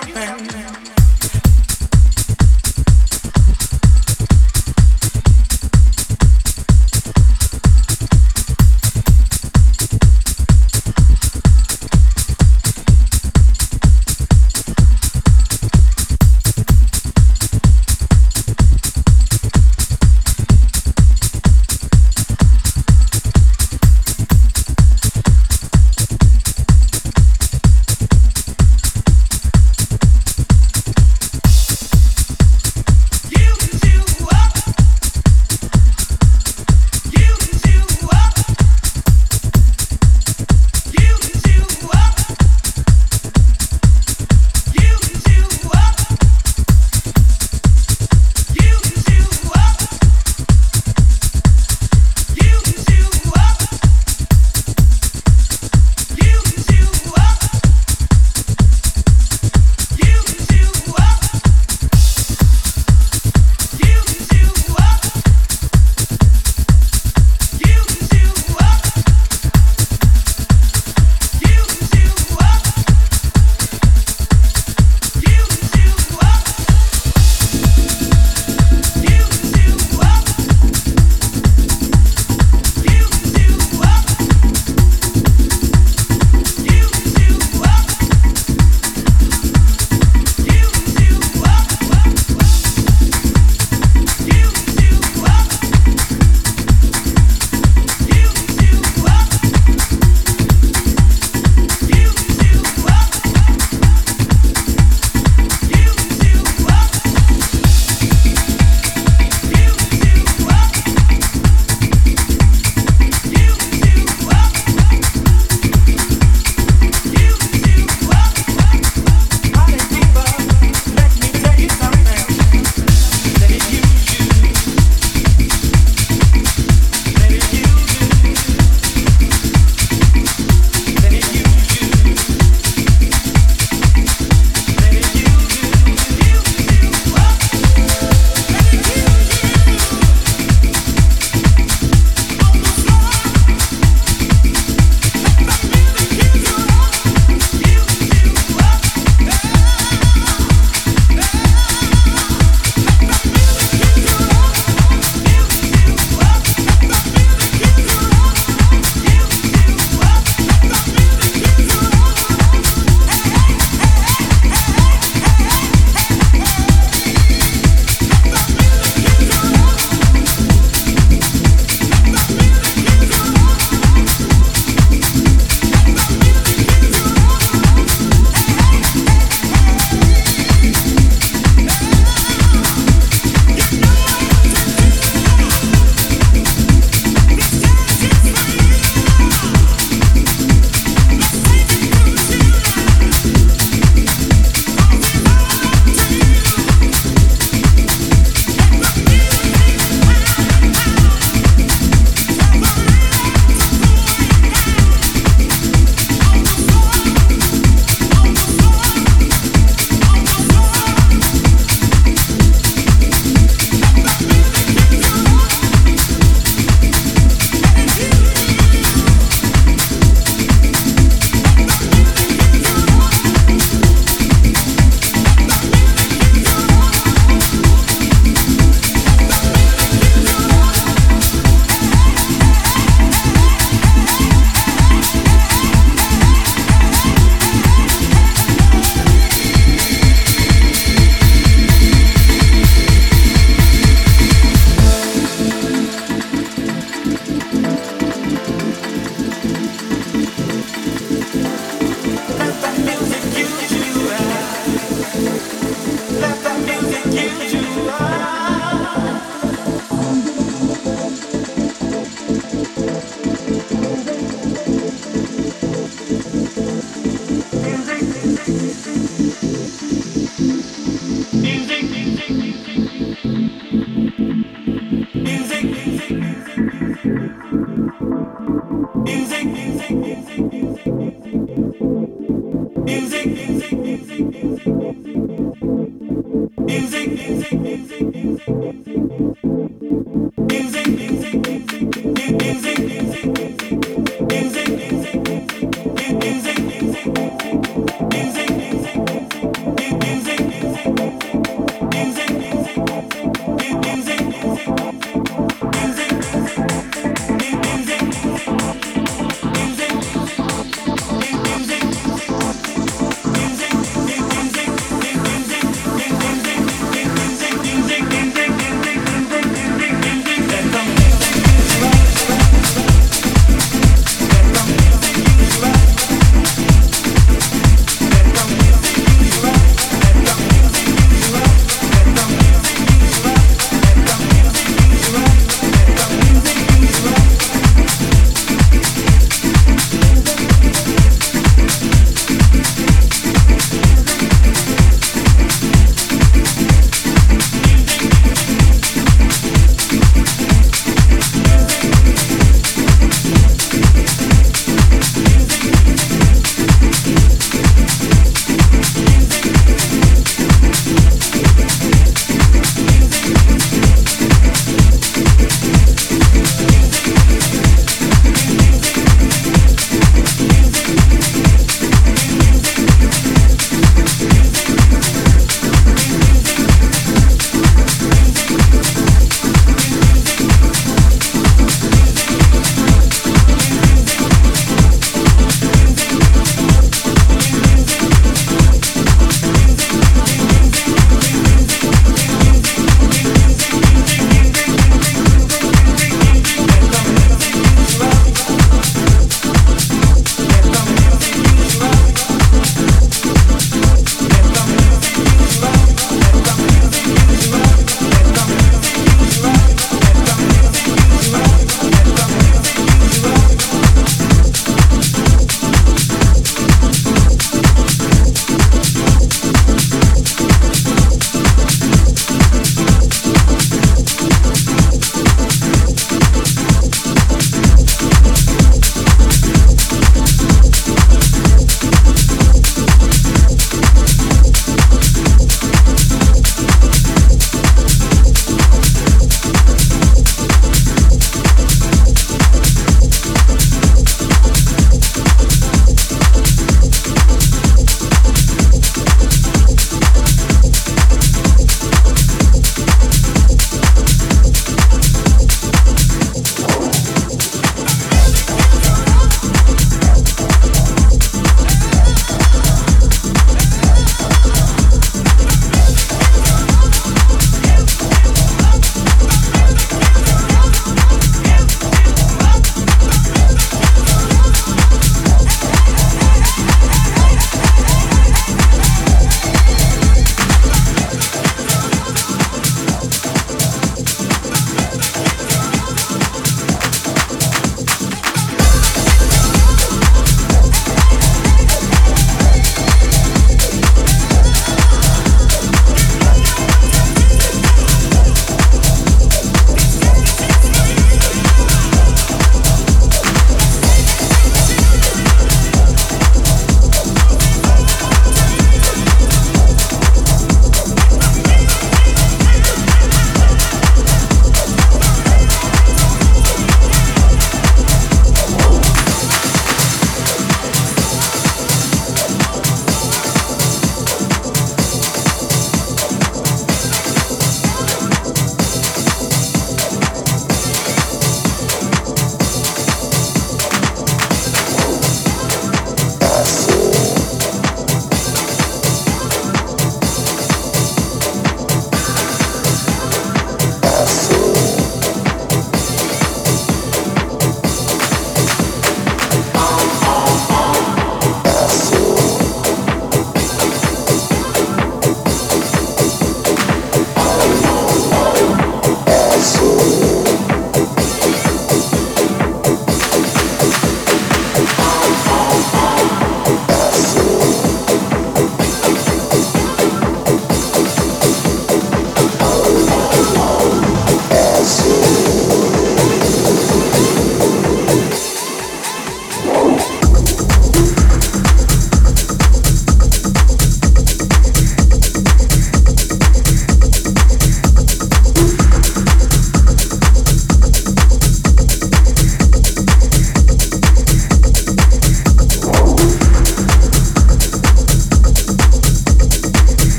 music,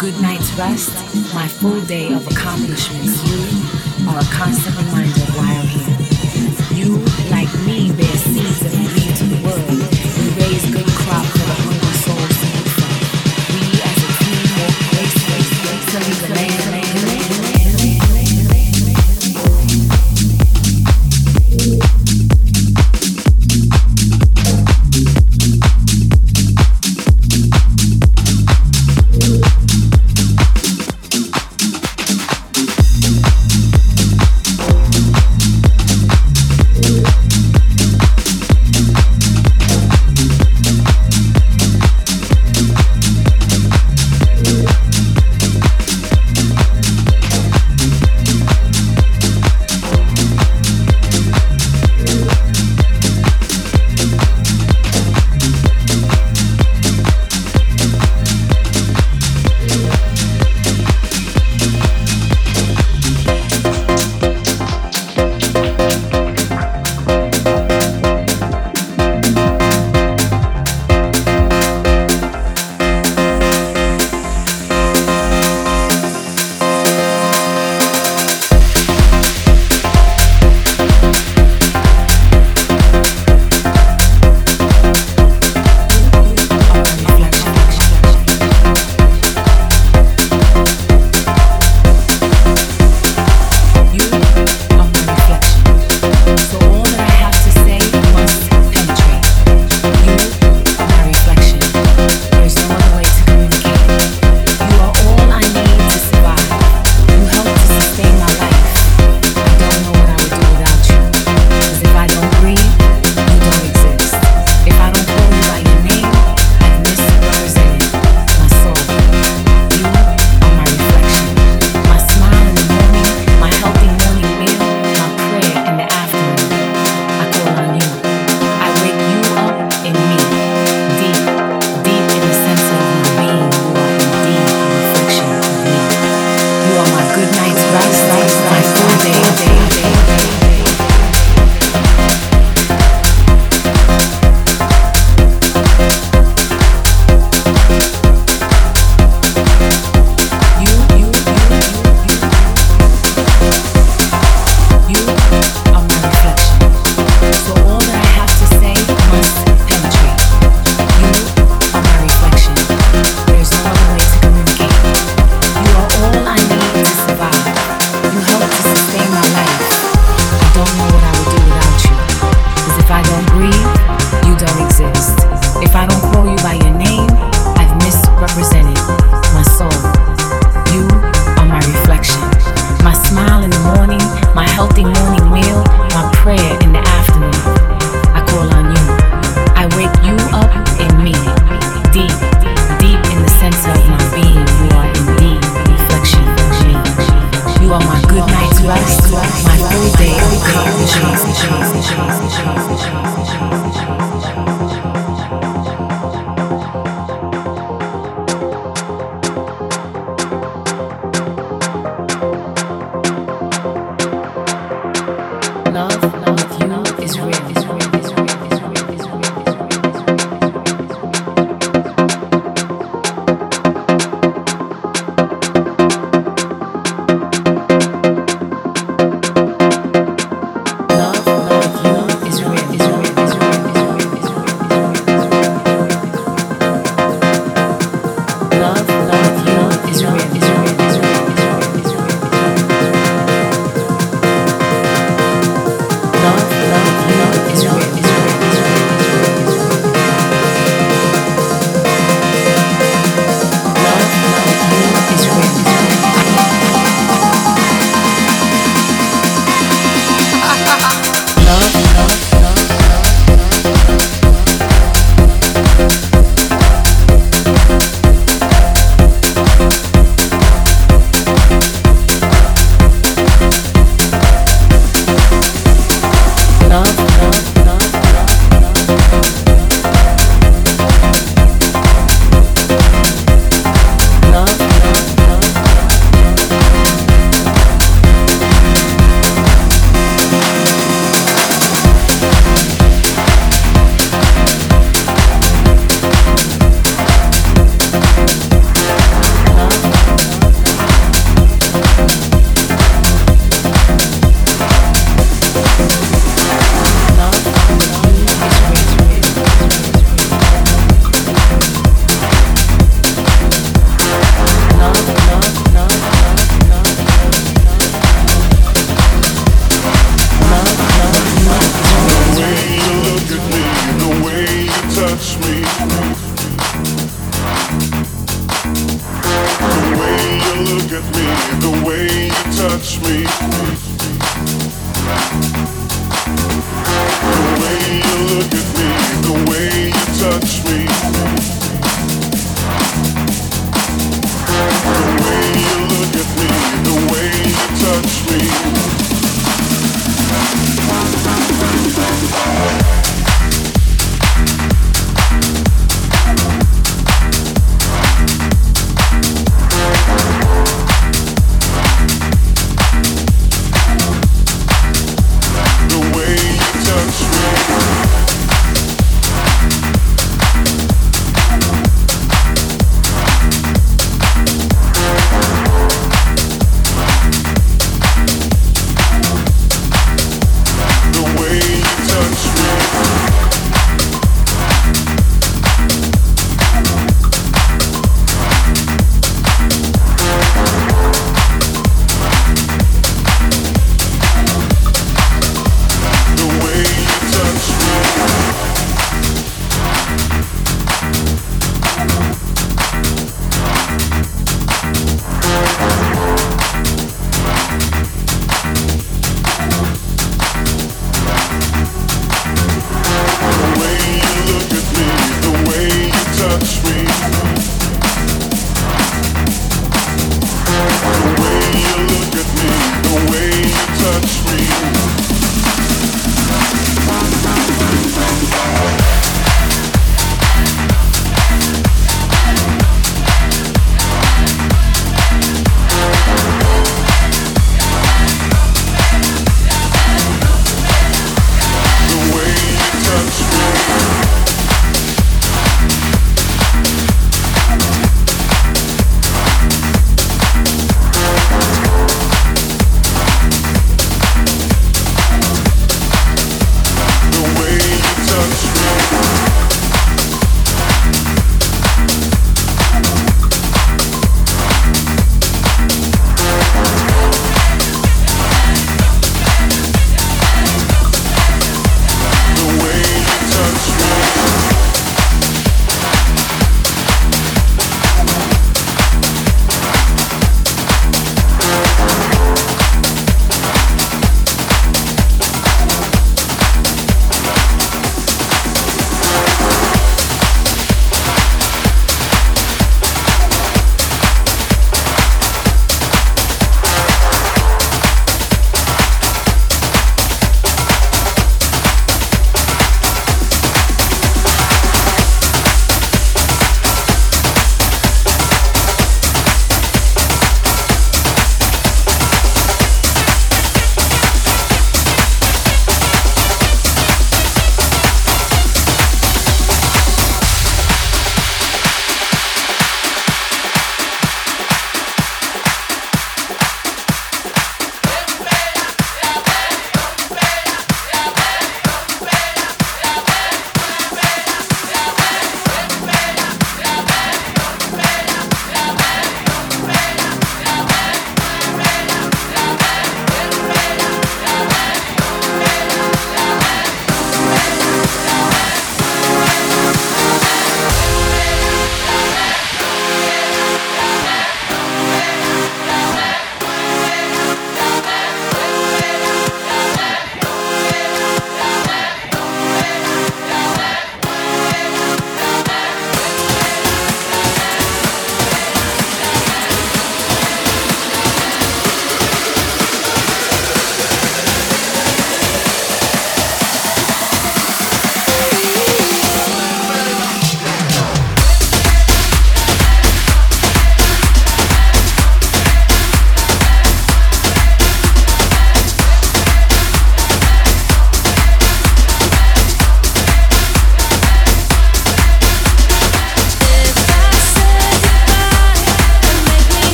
good night's rest, my full day of accomplishments, you are a constant reminder why I'm here.